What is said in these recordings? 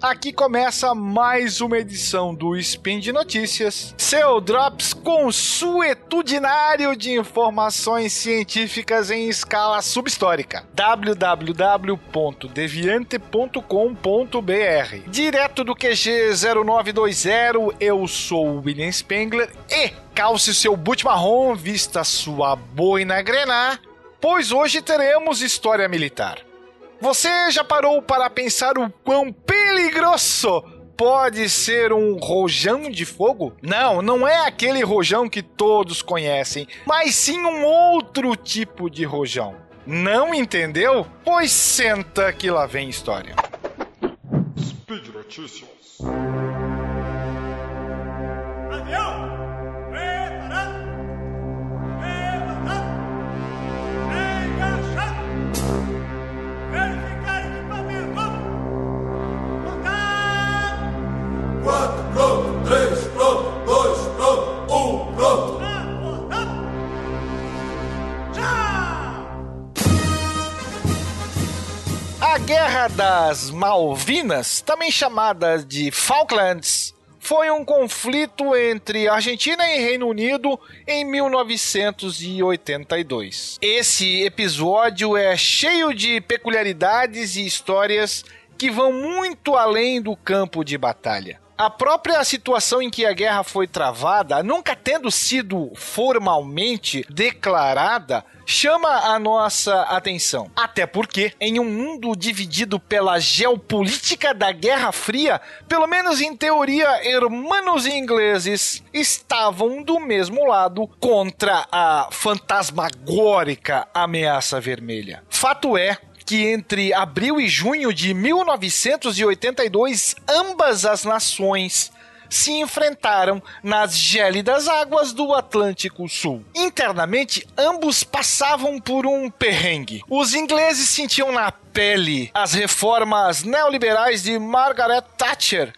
Aqui começa mais uma edição do Spin de Notícias, seu Drops consuetudinário de informações científicas em escala subhistórica. www.deviante.com.br Direto do QG 0920, eu sou o William Spengler e calce seu boot marrom, vista sua boina grenar, pois hoje teremos história militar. Você já parou para pensar o quão peligroso pode ser um rojão de fogo? Não, não é aquele rojão que todos conhecem, mas sim um outro tipo de rojão. Não entendeu? Pois senta que lá vem história. Speed Notícias. Das Malvinas, também chamada de Falklands, foi um conflito entre Argentina e Reino Unido em 1982. Esse episódio é cheio de peculiaridades e histórias que vão muito além do campo de batalha. A própria situação em que a guerra foi travada, nunca tendo sido formalmente declarada, chama a nossa atenção. Até porque, em um mundo dividido pela geopolítica da Guerra Fria, pelo menos em teoria, hermanos ingleses estavam do mesmo lado contra a fantasmagórica ameaça vermelha. Fato é que entre abril e junho de 1982, ambas as nações se enfrentaram nas gélidas águas do Atlântico Sul. Internamente, ambos passavam por um perrengue. Os ingleses sentiam na pele as reformas neoliberais de Margaret Thatcher,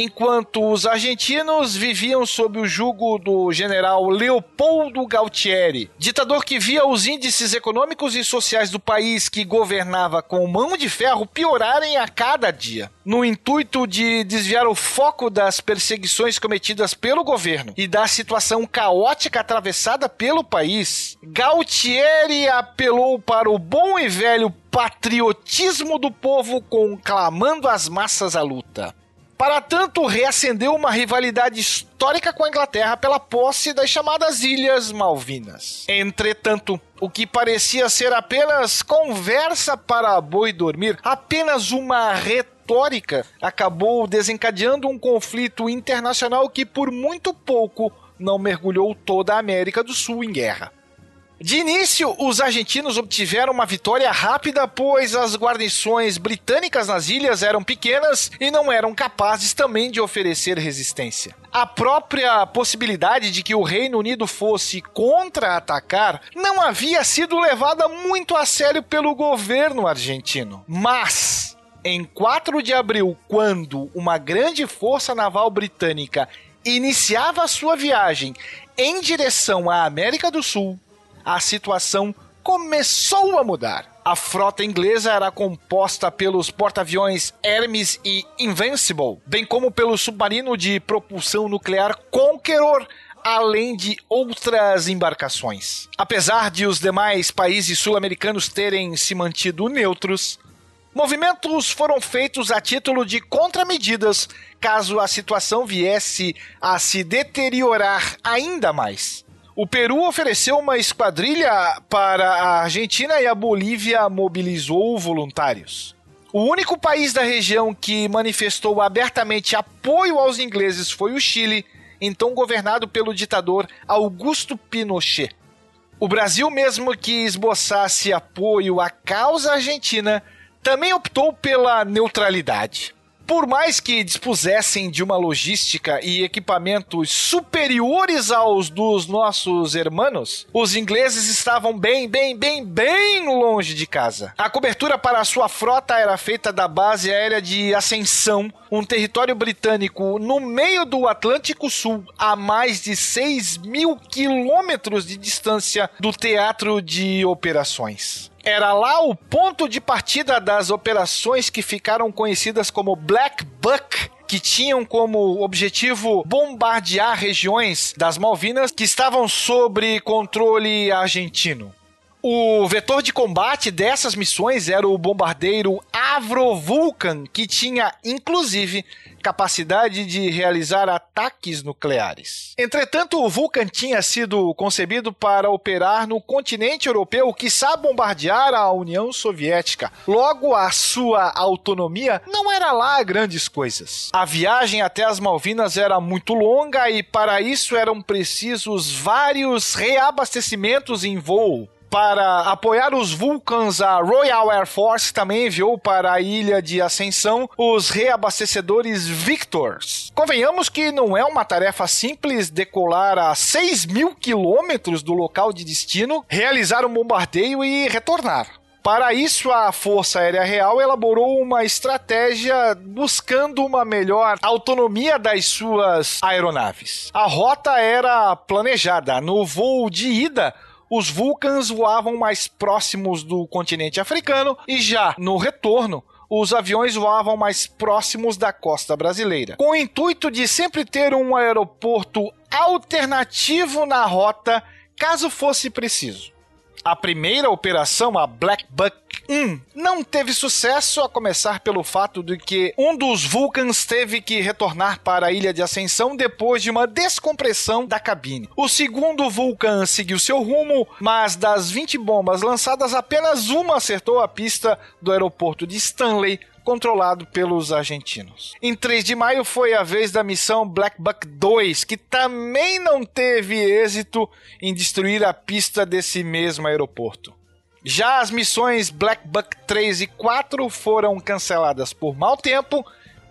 enquanto os argentinos viviam sob o jugo do general Leopoldo Galtieri, ditador que via os índices econômicos e sociais do país que governava com mão de ferro piorarem a cada dia. No intuito de desviar o foco das perseguições cometidas pelo governo e da situação caótica atravessada pelo país, Galtieri apelou para o bom e velho patriotismo do povo conclamando as massas à luta. Para tanto, reacendeu uma rivalidade histórica com a Inglaterra pela posse das chamadas Ilhas Malvinas. Entretanto, o que parecia ser apenas conversa para boi dormir, apenas uma retórica, acabou desencadeando um conflito internacional que por muito pouco não mergulhou toda a América do Sul em guerra. De início, os argentinos obtiveram uma vitória rápida, pois as guarnições britânicas nas ilhas eram pequenas e não eram capazes também de oferecer resistência. A própria possibilidade de que o Reino Unido fosse contra-atacar não havia sido levada muito a sério pelo governo argentino. Mas, em 4 de abril, quando uma grande força naval britânica iniciava sua viagem em direção à América do Sul, a situação começou a mudar. A frota inglesa era composta pelos porta-aviões Hermes e Invincible, bem como pelo submarino de propulsão nuclear Conqueror, além de outras embarcações. Apesar de os demais países sul-americanos terem se mantido neutros, movimentos foram feitos a título de contramedidas caso a situação viesse a se deteriorar ainda mais. O Peru ofereceu uma esquadrilha para a Argentina e a Bolívia mobilizou voluntários. O único país da região que manifestou abertamente apoio aos ingleses foi o Chile, então governado pelo ditador Augusto Pinochet. O Brasil, mesmo que esboçasse apoio à causa argentina, também optou pela neutralidade por mais que dispusessem de uma logística e equipamentos superiores aos dos nossos hermanos, os ingleses estavam bem, bem, bem, bem longe de casa. A cobertura para a sua frota era feita da base aérea de Ascensão, um território britânico no meio do Atlântico Sul, a mais de 6 mil quilômetros de distância do teatro de operações. Era lá o ponto de partida das operações que ficaram conhecidas como Black Buck, que tinham como objetivo bombardear regiões das Malvinas que estavam sob controle argentino. O vetor de combate dessas missões era o bombardeiro Avro Vulcan, que tinha inclusive capacidade de realizar ataques nucleares. Entretanto, o Vulcan tinha sido concebido para operar no continente europeu, que sabe bombardear a União Soviética. Logo, a sua autonomia não era lá grandes coisas. A viagem até as Malvinas era muito longa e para isso eram precisos vários reabastecimentos em voo. Para apoiar os Vulcans, a Royal Air Force também enviou para a ilha de Ascensão os reabastecedores Victors. Convenhamos que não é uma tarefa simples decolar a 6 mil quilômetros do local de destino, realizar um bombardeio e retornar. Para isso, a Força Aérea Real elaborou uma estratégia buscando uma melhor autonomia das suas aeronaves. A rota era planejada. No voo de ida, os Vulcans voavam mais próximos do continente africano e já no retorno, os aviões voavam mais próximos da costa brasileira, com o intuito de sempre ter um aeroporto alternativo na rota caso fosse preciso. A primeira operação, a Black Buck 1, não teve sucesso, a começar pelo fato de que um dos Vulcans teve que retornar para a ilha de Ascensão depois de uma descompressão da cabine. O segundo Vulcan seguiu seu rumo, mas das 20 bombas lançadas, apenas uma acertou a pista do aeroporto de Stanley, controlado pelos argentinos. Em 3 de maio foi a vez da missão Black Buck 2, que também não teve êxito em destruir a pista desse mesmo aeroporto. Já as missões Black Buck 3 e 4 foram canceladas por mau tempo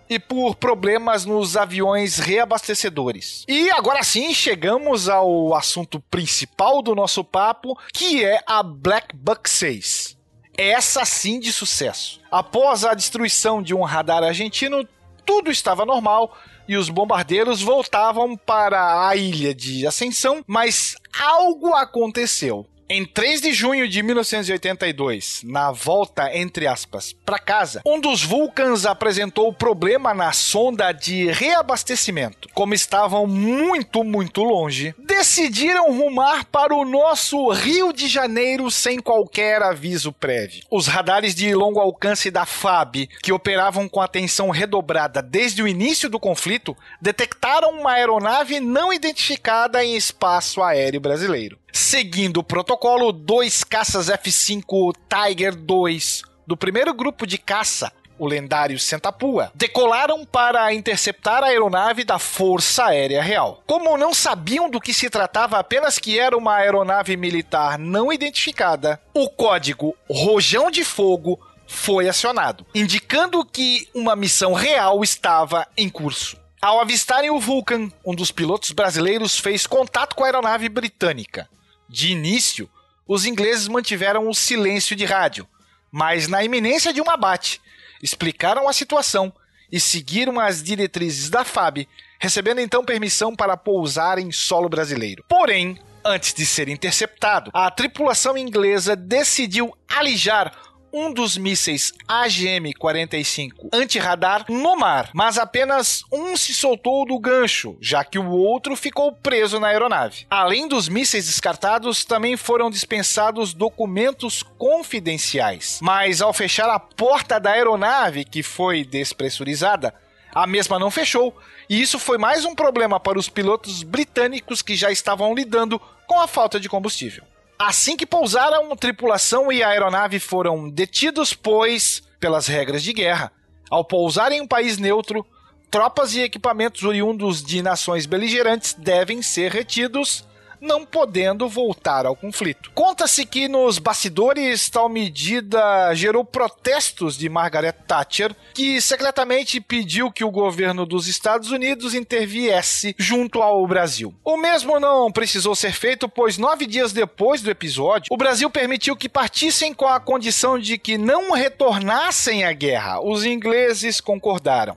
e por problemas nos aviões reabastecedores. E agora sim chegamos ao assunto principal do nosso papo, que é a Black Buck 6 essa sim de sucesso. Após a destruição de um radar argentino, tudo estava normal e os bombardeiros voltavam para a ilha de Ascensão, mas algo aconteceu. Em 3 de junho de 1982, na volta, entre aspas, para casa, um dos Vulcans apresentou problema na sonda de reabastecimento. Como estavam muito, muito longe, decidiram rumar para o nosso Rio de Janeiro sem qualquer aviso prévio. Os radares de longo alcance da FAB, que operavam com atenção redobrada desde o início do conflito, detectaram uma aeronave não identificada em espaço aéreo brasileiro. Seguindo o protocolo, dois caças F-5 Tiger II do primeiro grupo de caça, o lendário Sentapua, decolaram para interceptar a aeronave da Força Aérea Real. Como não sabiam do que se tratava, apenas que era uma aeronave militar não identificada, o código Rojão de Fogo foi acionado, indicando que uma missão real estava em curso. Ao avistarem o Vulcan, um dos pilotos brasileiros fez contato com a aeronave britânica. De início, os ingleses mantiveram o silêncio de rádio, mas na iminência de um abate, explicaram a situação e seguiram as diretrizes da FAB, recebendo então permissão para pousar em solo brasileiro. Porém, antes de ser interceptado, a tripulação inglesa decidiu alijar um dos mísseis AGM-45 anti-radar no mar, mas apenas um se soltou do gancho, já que o outro ficou preso na aeronave. Além dos mísseis descartados, também foram dispensados documentos confidenciais. Mas ao fechar a porta da aeronave, que foi despressurizada, a mesma não fechou, e isso foi mais um problema para os pilotos britânicos que já estavam lidando com a falta de combustível. Assim que pousaram, tripulação e aeronave foram detidos, pois, pelas regras de guerra, ao pousar em um país neutro, tropas e equipamentos oriundos de nações beligerantes devem ser retidos não podendo voltar ao conflito. Conta-se que nos bastidores tal medida gerou protestos de Margaret Thatcher, que secretamente pediu que o governo dos Estados Unidos interviesse junto ao Brasil. O mesmo não precisou ser feito, pois nove dias depois do episódio, o Brasil permitiu que partissem com a condição de que não retornassem à guerra. Os ingleses concordaram.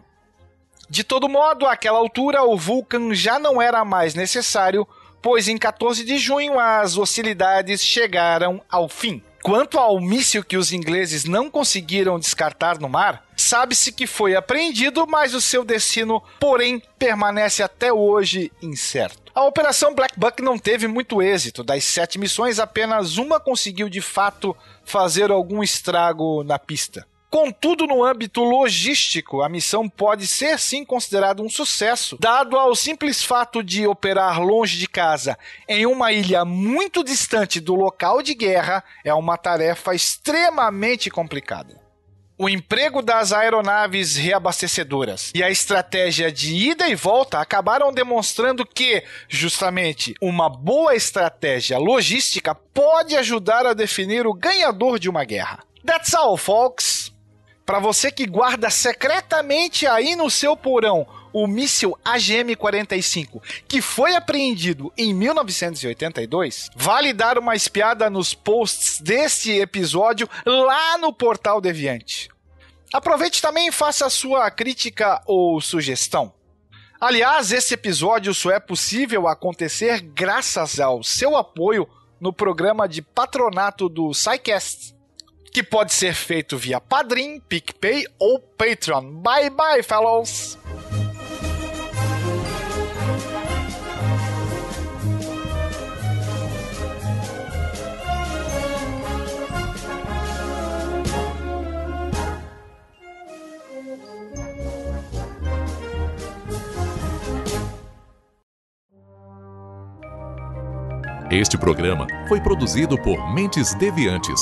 De todo modo, àquela altura, o Vulcan já não era mais necessário pois em 14 de junho as hostilidades chegaram ao fim. Quanto ao míssil que os ingleses não conseguiram descartar no mar, sabe-se que foi apreendido, mas o seu destino, porém, permanece até hoje incerto. A Operação Black Buck não teve muito êxito. Das sete missões, apenas uma conseguiu de fato fazer algum estrago na pista. Contudo, no âmbito logístico, a missão pode ser sim considerada um sucesso, dado ao simples fato de operar longe de casa em uma ilha muito distante do local de guerra é uma tarefa extremamente complicada. O emprego das aeronaves reabastecedoras e a estratégia de ida e volta acabaram demonstrando que, justamente, uma boa estratégia logística pode ajudar a definir o ganhador de uma guerra. That's all, folks! Para você que guarda secretamente aí no seu porão o míssil AGM-45, que foi apreendido em 1982, vale dar uma espiada nos posts deste episódio lá no portal Deviante. Aproveite também e faça sua crítica ou sugestão. Aliás, esse episódio só é possível acontecer graças ao seu apoio no programa de patronato do SciCast que pode ser feito via Padrim, PicPay ou Patreon. Bye bye, fellows! Este programa foi produzido por Mentes Deviantes